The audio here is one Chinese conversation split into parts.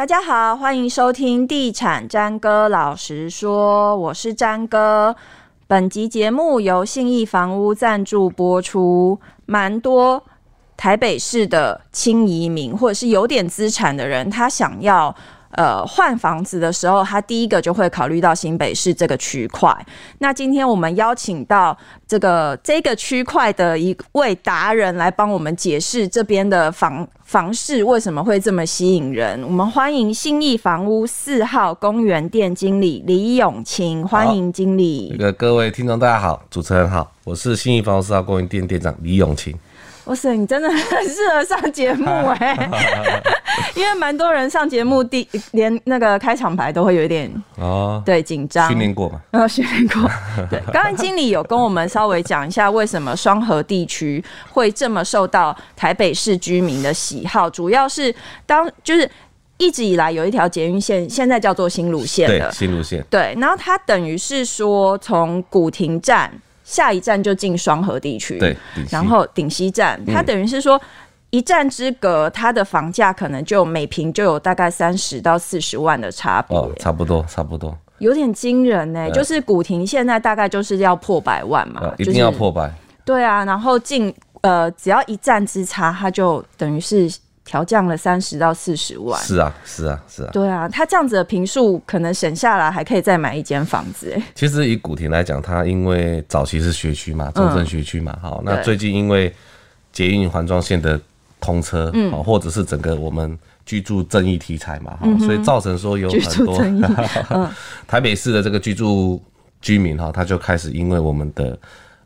大家好，欢迎收听《地产詹哥老实说》，我是詹哥。本集节目由信义房屋赞助播出。蛮多台北市的轻移民或者是有点资产的人，他想要。呃，换房子的时候，他第一个就会考虑到新北市这个区块。那今天我们邀请到这个这个区块的一位达人来帮我们解释这边的房房市为什么会这么吸引人。我们欢迎信义房屋四号公园店经理李永清，欢迎经理。那个各位听众大家好，主持人好，我是信义房屋四号公园店店长李永清。哇塞，你真的很适合上节目哎、欸，因为蛮多人上节目第连那个开场白都会有一点哦，对紧张，训练过嘛？呃，训练过。对，刚刚经理有跟我们稍微讲一下，为什么双河地区会这么受到台北市居民的喜好，主要是当就是一直以来有一条捷运线，现在叫做新路线的新路线，对，然后它等于是说从古亭站。下一站就进双河地区，对，然后顶溪站，它等于是说一站之隔，它的房价可能就每平就有大概三十到四十万的差别，哦，差不多，差不多，有点惊人呢。就是古亭现在大概就是要破百万嘛，一定要破百，对啊，然后进呃，只要一站之差，它就等于是。调降了三十到四十万，是啊，是啊，是啊。对啊，它这样子的平数可能省下来，还可以再买一间房子。哎，其实以古亭来讲，它因为早期是学区嘛，中正学区嘛，好、嗯，那最近因为捷运环状线的通车，嗯，或者是整个我们居住正义题材嘛，嗯、所以造成说有很多、嗯、台北市的这个居住居民哈，他就开始因为我们的。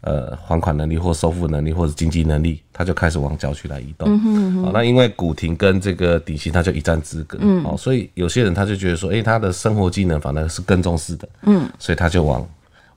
呃，还款能力或收付能力或者经济能力，他就开始往郊区来移动。嗯哼嗯哼。那因为古亭跟这个顶溪，它就一站之隔。嗯。哦，所以有些人他就觉得说，哎、欸，他的生活机能反而是更重视的。嗯。所以他就往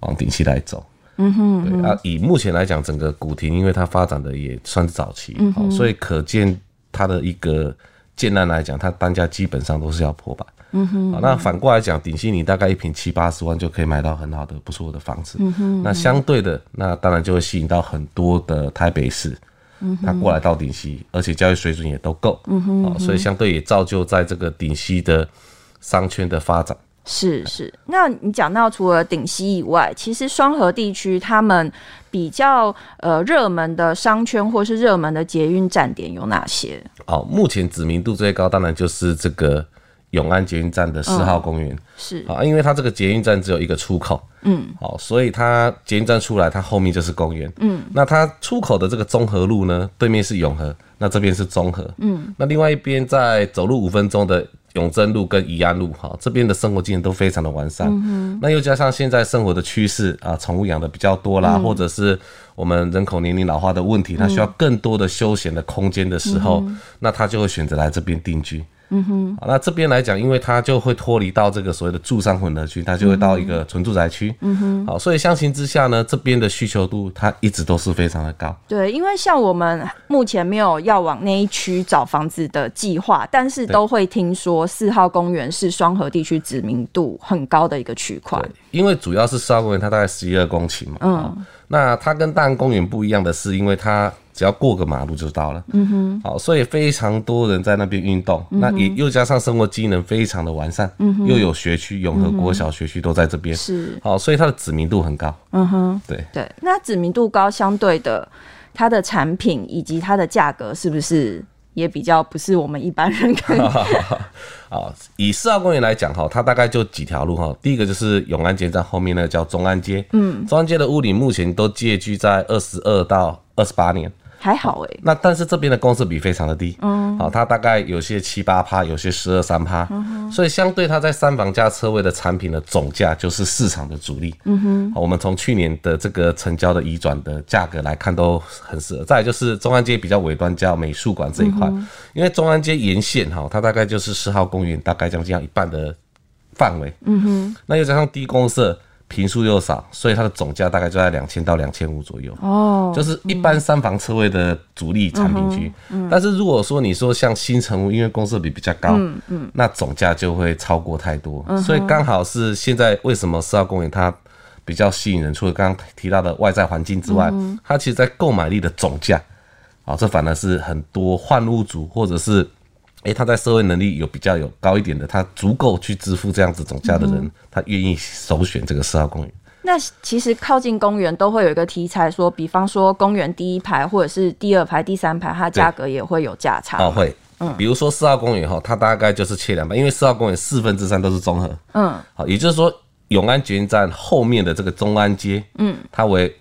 往顶溪来走。嗯哼，哼。对啊，以目前来讲，整个古亭，因为它发展的也算是早期，嗯哼。所以可见它的一个建案来讲，它单价基本上都是要破百。嗯哼，那反过来讲，顶溪你大概一平七八十万就可以买到很好的、不错的房子。嗯哼，那相对的，那当然就会吸引到很多的台北市，嗯，他过来到顶溪，而且教育水准也都够。嗯哼，所以相对也造就在这个顶溪的商圈的发展。是是，那你讲到除了顶溪以外，其实双河地区他们比较呃热门的商圈或是热门的捷运站点有哪些？哦，目前知名度最高，当然就是这个。永安捷运站的四号公园、嗯、是。啊，因为它这个捷运站只有一个出口，嗯，好，所以它捷运站出来，它后面就是公园，嗯，那它出口的这个综合路呢，对面是永和，那这边是中和，嗯，那另外一边在走路五分钟的永贞路跟宜安路，哈，这边的生活机能都非常的完善，嗯，那又加上现在生活的趋势啊，宠物养的比较多啦、嗯，或者是我们人口年龄老化的问题，它需要更多的休闲的空间的时候，嗯、那他就会选择来这边定居。嗯哼，好，那这边来讲，因为它就会脱离到这个所谓的住商混合区，它就会到一个纯住宅区。嗯哼，好，所以相形之下呢，这边的需求度它一直都是非常的高。对，因为像我们目前没有要往那一区找房子的计划，但是都会听说四号公园是双河地区知名度很高的一个区块。因为主要是四号公园它大概十一二公顷嘛。嗯，那它跟大安公园不一样的是，因为它。只要过个马路就到了，嗯哼，好，所以非常多人在那边运动，嗯，那也又加上生活机能非常的完善，嗯哼，又有学区，永和国小学区都在这边，是，好，所以它的知名度很高，嗯哼，对。对，那知名度高，相对的，它的产品以及它的价格是不是也比较不是我们一般人可以？好，以四号公园来讲哈，它大概就几条路哈，第一个就是永安街站后面那个叫中安街，嗯，中安街的屋龄目前都借居在二十二到二十八年。还好哎、欸，那但是这边的公设比非常的低，嗯，好，它大概有些七八趴，有些十二三趴，所以相对它在三房加车位的产品的总价就是市场的主力，嗯哼，好，我们从去年的这个成交的移转的价格来看都很适合。再来就是中安街比较尾端叫美术馆这一块、嗯，因为中安街沿线哈，它大概就是四号公园大概将近要一半的范围，嗯哼，那又加上低公设。坪数又少，所以它的总价大概就在两千到两千五左右。哦，就是一般三房车位的主力产品区。嗯，嗯，但是如果说你说像新城屋，因为公设比比较高，嗯嗯，那总价就会超过太多。嗯，所以刚好是现在为什么四号公园它比较吸引人，除了刚刚提到的外在环境之外，嗯，它其实在购买力的总价，啊，这反而是很多换屋族或者是哎、欸，他在社会能力有比较有高一点的，他足够去支付这样子总价的人，嗯、他愿意首选这个四号公园。那其实靠近公园都会有一个题材说，说比方说公园第一排或者是第二排、第三排，它价格也会有价差。哦，会，嗯，比如说四号公园哈，它大概就是切两半，因为四号公园四分之三都是综合，嗯，好，也就是说永安捷运站后面的这个中安街，嗯，它为。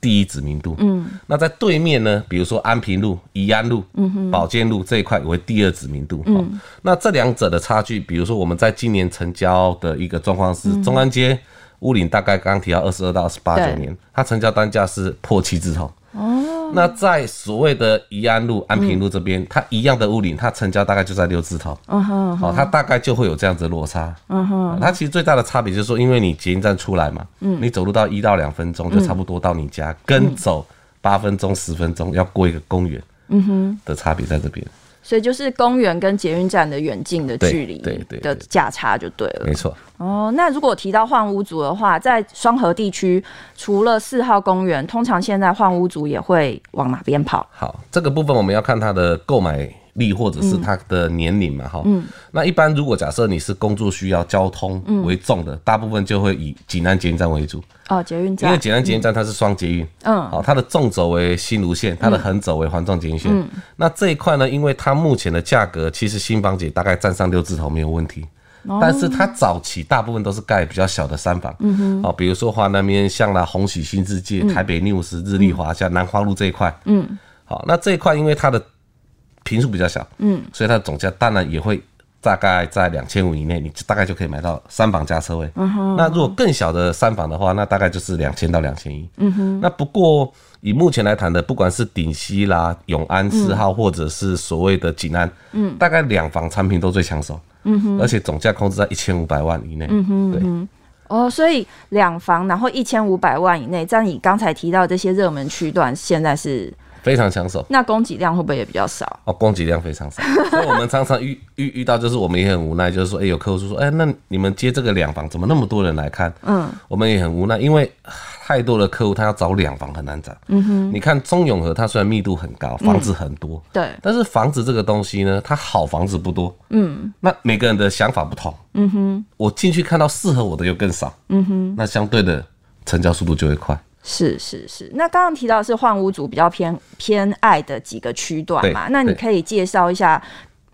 第一知名度，嗯，那在对面呢，比如说安平路、宜安路、保健路这一块为第二知名度，嗯，那这两者的差距，比如说我们在今年成交的一个状况是，中安街屋龄大概刚刚提到二十二到二十八九年，它成交单价是破七字头。哦，那在所谓的宜安路、安平路这边，它一样的屋龄，它成交大概就在六字头。嗯哼，好，它大概就会有这样子的落差。嗯哼，它其实最大的差别就是说，因为你捷运站出来嘛，嗯，你走路到一到两分钟就差不多到你家，跟走八分钟、十分钟要过一个公园，嗯哼，的差别在这边。所以就是公园跟捷运站的远近的距离，对对的价差就对了。没错。哦，那如果提到换屋族的话，在双河地区，除了四号公园，通常现在换屋族也会往哪边跑？好，这个部分我们要看它的购买力或者是他的年龄嘛，哈、嗯。那一般如果假设你是工作需要、交通为重的，嗯、大部分就会以济南捷运站为主。哦，捷运站。因为济南捷运站它是双捷运，嗯，好，它的纵轴为新芦线，它的横轴为环状捷运线。嗯。那这一块呢，因为它目前的价格，其实新房姐大概占上六字头没有问题。哦。但是它早期大部分都是盖比较小的三房，嗯哼。哦，比如说华南边像啦鸿禧新世界、台北 News、日丽华像南华路这一块，嗯。好，那这一块因为它的坪数比较小，嗯，所以它的总价当然也会大概在两千五以内，你大概就可以买到三房加车位。嗯哼。那如果更小的三房的话，那大概就是两千到两千一。嗯哼。那不过以目前来谈的，不管是顶溪啦、永安四号，或者是所谓的济南，嗯，大概两房产品都最抢手。嗯哼。而且总价控制在一千五百万以内。嗯哼。对。哦，所以两房然后一千五百万以内，在你刚才提到这些热门区段，现在是。非常抢手，那供给量会不会也比较少？哦，供给量非常少，所以我们常常遇 遇遇到，就是我们也很无奈，就是说，哎、欸，有客户说，哎、欸，那你们接这个两房，怎么那么多人来看？嗯，我们也很无奈，因为太多的客户他要找两房很难找。嗯哼，你看中永和，它虽然密度很高，房子很多，嗯、对，但是房子这个东西呢，它好房子不多。嗯，那每个人的想法不同。嗯哼，我进去看到适合我的又更少。嗯哼，那相对的成交速度就会快。是是是，那刚刚提到是换屋族比较偏偏爱的几个区段嘛，那你可以介绍一下，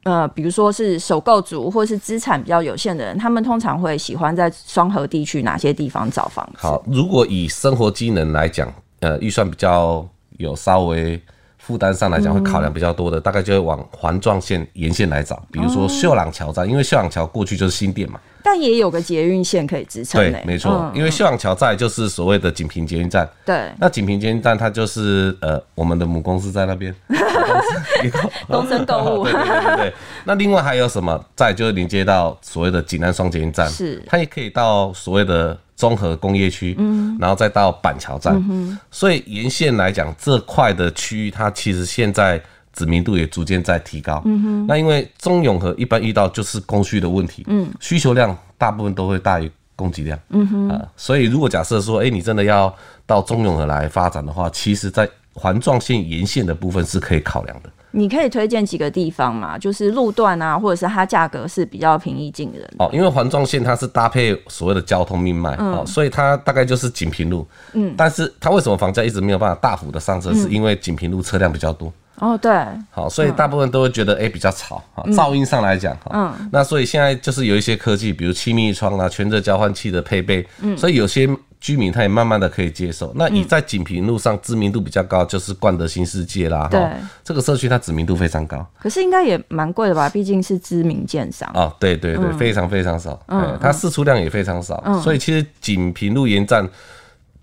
呃，比如说是首购族或是资产比较有限的人，他们通常会喜欢在双河地区哪些地方找房子？好，如果以生活机能来讲，呃，预算比较有稍微负担上来讲会考量比较多的，嗯、大概就会往环状线沿线来找，比如说秀朗桥站，因为秀朗桥过去就是新店嘛。但也有个捷运线可以支撑。对，没错，嗯、因为秀朗桥站就是所谓的锦屏捷运站。对。那锦屏捷运站它就是呃我们的母公司在那边。东森购物。对对对对。那另外还有什么在？就是连接到所谓的济南双捷运站。是。它也可以到所谓的中和工业区，嗯，然后再到板桥站。嗯。所以沿线来讲，这块的区域它其实现在。知名度也逐渐在提高。嗯哼，那因为中永和一般遇到就是供需的问题，嗯，需求量大部分都会大于供给量。嗯哼，啊，所以如果假设说，哎，你真的要到中永和来发展的话，其实在环状线沿线的部分是可以考量的。你可以推荐几个地方嘛？就是路段啊，或者是它价格是比较平易近人。哦，因为环状线它是搭配所谓的交通命脉，哦，所以它大概就是锦屏路。嗯，但是它为什么房价一直没有办法大幅的上升？是因为锦屏路车辆比较多。哦，对，好，所以大部分都会觉得哎、比较吵，噪音上来讲哈，嗯，那所以现在就是有一些科技，比如气密窗啊、全热交换器的配备，嗯，所以有些居民他也慢慢的可以接受。那你在锦屏路上知名度比较高，就是冠德新世界啦，对，这个社区它知名度非常高，可是应该也蛮贵的吧？毕竟是知名建商。哦，对对对，嗯、非常非常少，嗯，它释出量也非常少，嗯、所以其实锦屏路沿站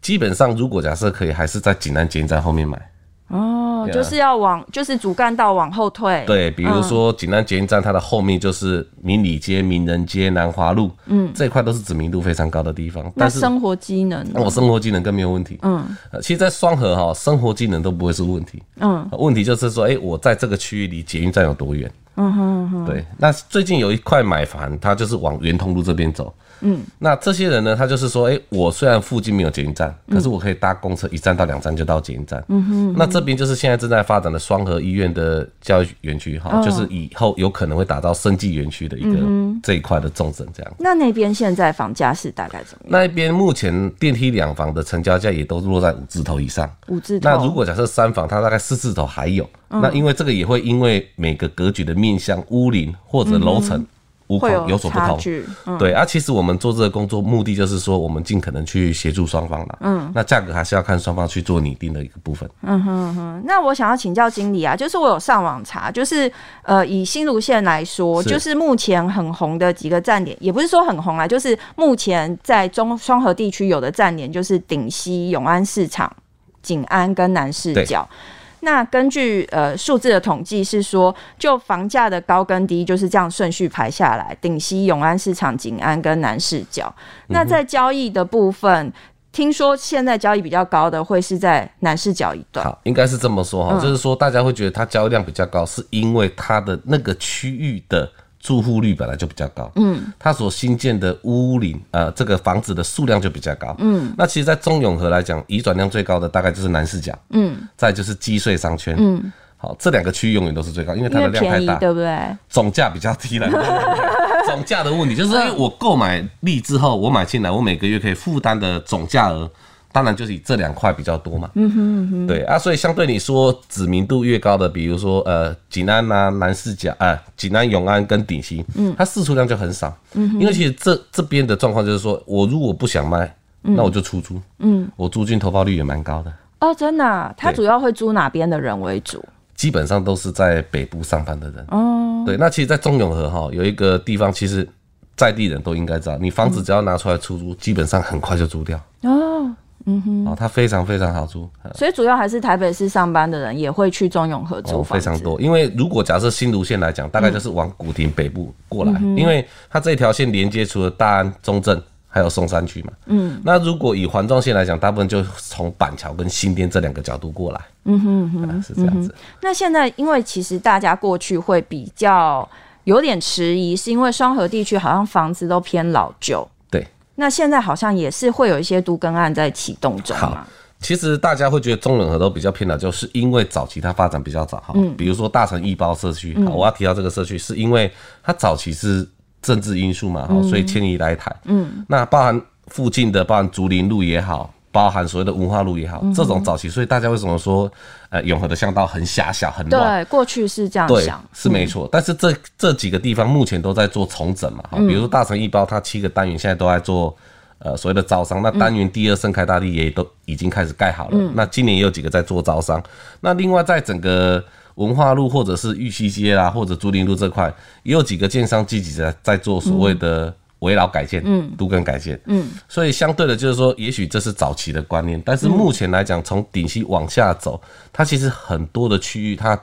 基本上如果假设可以，还是在济南捷运站后面买。哦，就是要往，就是主干道往后退。对，比如说济南捷运站，它的后面就是明理街、名人街、南华路，嗯，这一块都是知名度非常高的地方。但是生活机能，我生活机能更没有问题。嗯，其实，在双河哈，生活机能都不会是问题。嗯，问题就是说，哎，我在这个区域离捷运站有多远？嗯哼哼。对，那最近有一块买房，它就是往圆通路这边走。嗯，那这些人呢，他就是说，哎、欸，我虽然附近没有捷运站，可是我可以搭公车一站到两站就到捷运站。嗯哼，那这边就是现在正在发展的双河医院的教育园区，哈、哦，就是以后有可能会打造生技园区的一个这一块的重镇，这样。那那边现在房价是大概怎么样？那边目前电梯两房的成交价也都落在五字头以上。五字头。那如果假设三房，它大概四字头还有。嗯、那因为这个也会因为每个格局的面向、屋龄或者楼层。会有有所不同，嗯、对啊，其实我们做这个工作目的就是说，我们尽可能去协助双方啦。嗯，那价格还是要看双方去做拟定的一个部分。嗯哼哼，那我想要请教经理啊，就是我有上网查，就是呃，以新芦线来说，是就是目前很红的几个站点，也不是说很红啊，就是目前在中双河地区有的站点，就是顶溪、永安市场、景安跟南市角。那根据呃数字的统计是说，就房价的高跟低就是这样顺序排下来，顶溪、永安市场、景安跟南市角。那在交易的部分，嗯、听说现在交易比较高的会是在南市角一段。好，应该是这么说哈，嗯、就是说大家会觉得它交易量比较高，是因为它的那个区域的。住户率本来就比较高，嗯，它所新建的屋龄，呃，这个房子的数量就比较高，嗯，那其实，在中永和来讲，移转量最高的大概就是南势角，嗯，再就是积穗商圈，嗯，好，这两个区域永远都是最高，因为它的量太大，对不对？总价比较低了，总价的问题就是因为我购买力之后，我买进来，我每个月可以负担的总价额。当然就是以这两块比较多嘛，嗯哼嗯哼，对啊，所以相对你说知名度越高的，比如说呃景安啊、南四甲啊、景安永安跟顶溪，嗯，它释出量就很少，嗯哼，因为其实这这边的状况就是说，我如果不想卖，那我就出租，嗯，我租金投报率也蛮高的。哦，真的、啊？他主要会租哪边的人为主？基本上都是在北部上班的人。哦，对，那其实，在中永和哈有一个地方，其实在地人都应该知道，你房子只要拿出来出租，嗯、基本上很快就租掉。哦。嗯哼，哦，它非常非常好租，所以主要还是台北市上班的人也会去中永和租房非常多。因为如果假设新芦线来讲，大概就是往古亭北部过来，嗯、因为它这条线连接除了大安、中正，还有松山区嘛。嗯，那如果以环状线来讲，大部分就从板桥跟新店这两个角度过来。嗯哼哼，嗯，是这样子。那现在因为其实大家过去会比较有点迟疑，是因为双河地区好像房子都偏老旧。那现在好像也是会有一些都更案在启动中嘛。其实大家会觉得中冷河都比较偏老，就是因为早期它发展比较早哈。嗯。比如说大城一包社区，嗯、我要提到这个社区，是因为它早期是政治因素嘛，哈、所以迁移来台。嗯。那包含附近的，包含竹林路也好。包含所谓的文化路也好，这种早期，所以大家为什么说，呃，永和的巷道很狭小、很乱？对，过去是这样想，对，是没错。但是这这几个地方目前都在做重整嘛，比如说大成一包，它七个单元现在都在做，呃，所谓的招商。那单元第二盛开大地也都已经开始盖好了，那今年也有几个在做招商。那另外在整个文化路或者是玉溪街啦，或者竹林路这块，也有几个建商积极在在做所谓的。围绕改建，嗯，都更改建，嗯，所以相对的，就是说，也许这是早期的观念，但是目前来讲，从顶溪往下走，它其实很多的区域，它。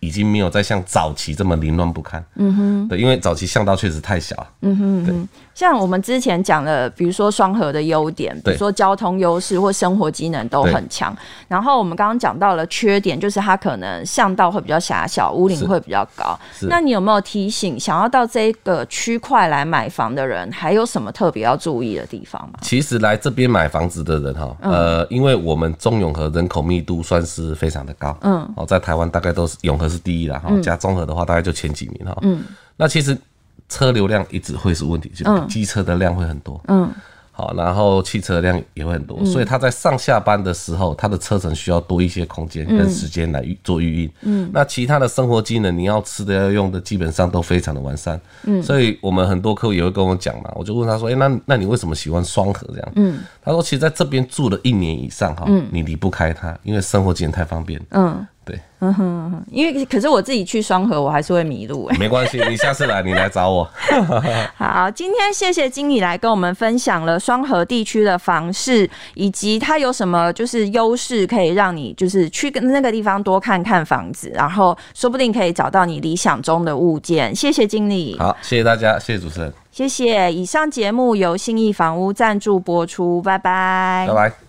已经没有再像早期这么凌乱不堪。嗯哼，对，因为早期巷道确实太小。嗯哼，对。像我们之前讲的，比如说双核的优点，比如说交通优势或生活机能都很强。然后我们刚刚讲到了缺点，就是它可能巷道会比较狭小，屋顶会比较高。那你有没有提醒想要到这个区块来买房的人，还有什么特别要注意的地方吗？其实来这边买房子的人哈，呃，因为我们中永和人口密度算是非常的高。嗯。哦，在台湾大概都是永和。是第一啦，哈，加综合的话大概就前几名哈。嗯，那其实车流量一直会是问题，就机车的量会很多。嗯。好，然后汽车量也会很多，嗯、所以他在上下班的时候，他的车程需要多一些空间跟时间来做预运。嗯，那其他的生活机能，你要吃的要用的，基本上都非常的完善。嗯，所以我们很多客户也会跟我讲嘛，我就问他说，哎、欸，那那你为什么喜欢双核这样？嗯，他说，其实在这边住了一年以上哈，嗯、你离不开它，因为生活机能太方便。嗯。对，嗯哼，因为可是我自己去双河，我还是会迷路哎。没关系，你下次来，你来找我。好，今天谢谢经理来跟我们分享了双河地区的房市，以及它有什么就是优势，可以让你就是去跟那个地方多看看房子，然后说不定可以找到你理想中的物件。谢谢经理。好，谢谢大家，谢谢主持人。谢谢。以上节目由信义房屋赞助播出，拜拜。拜拜。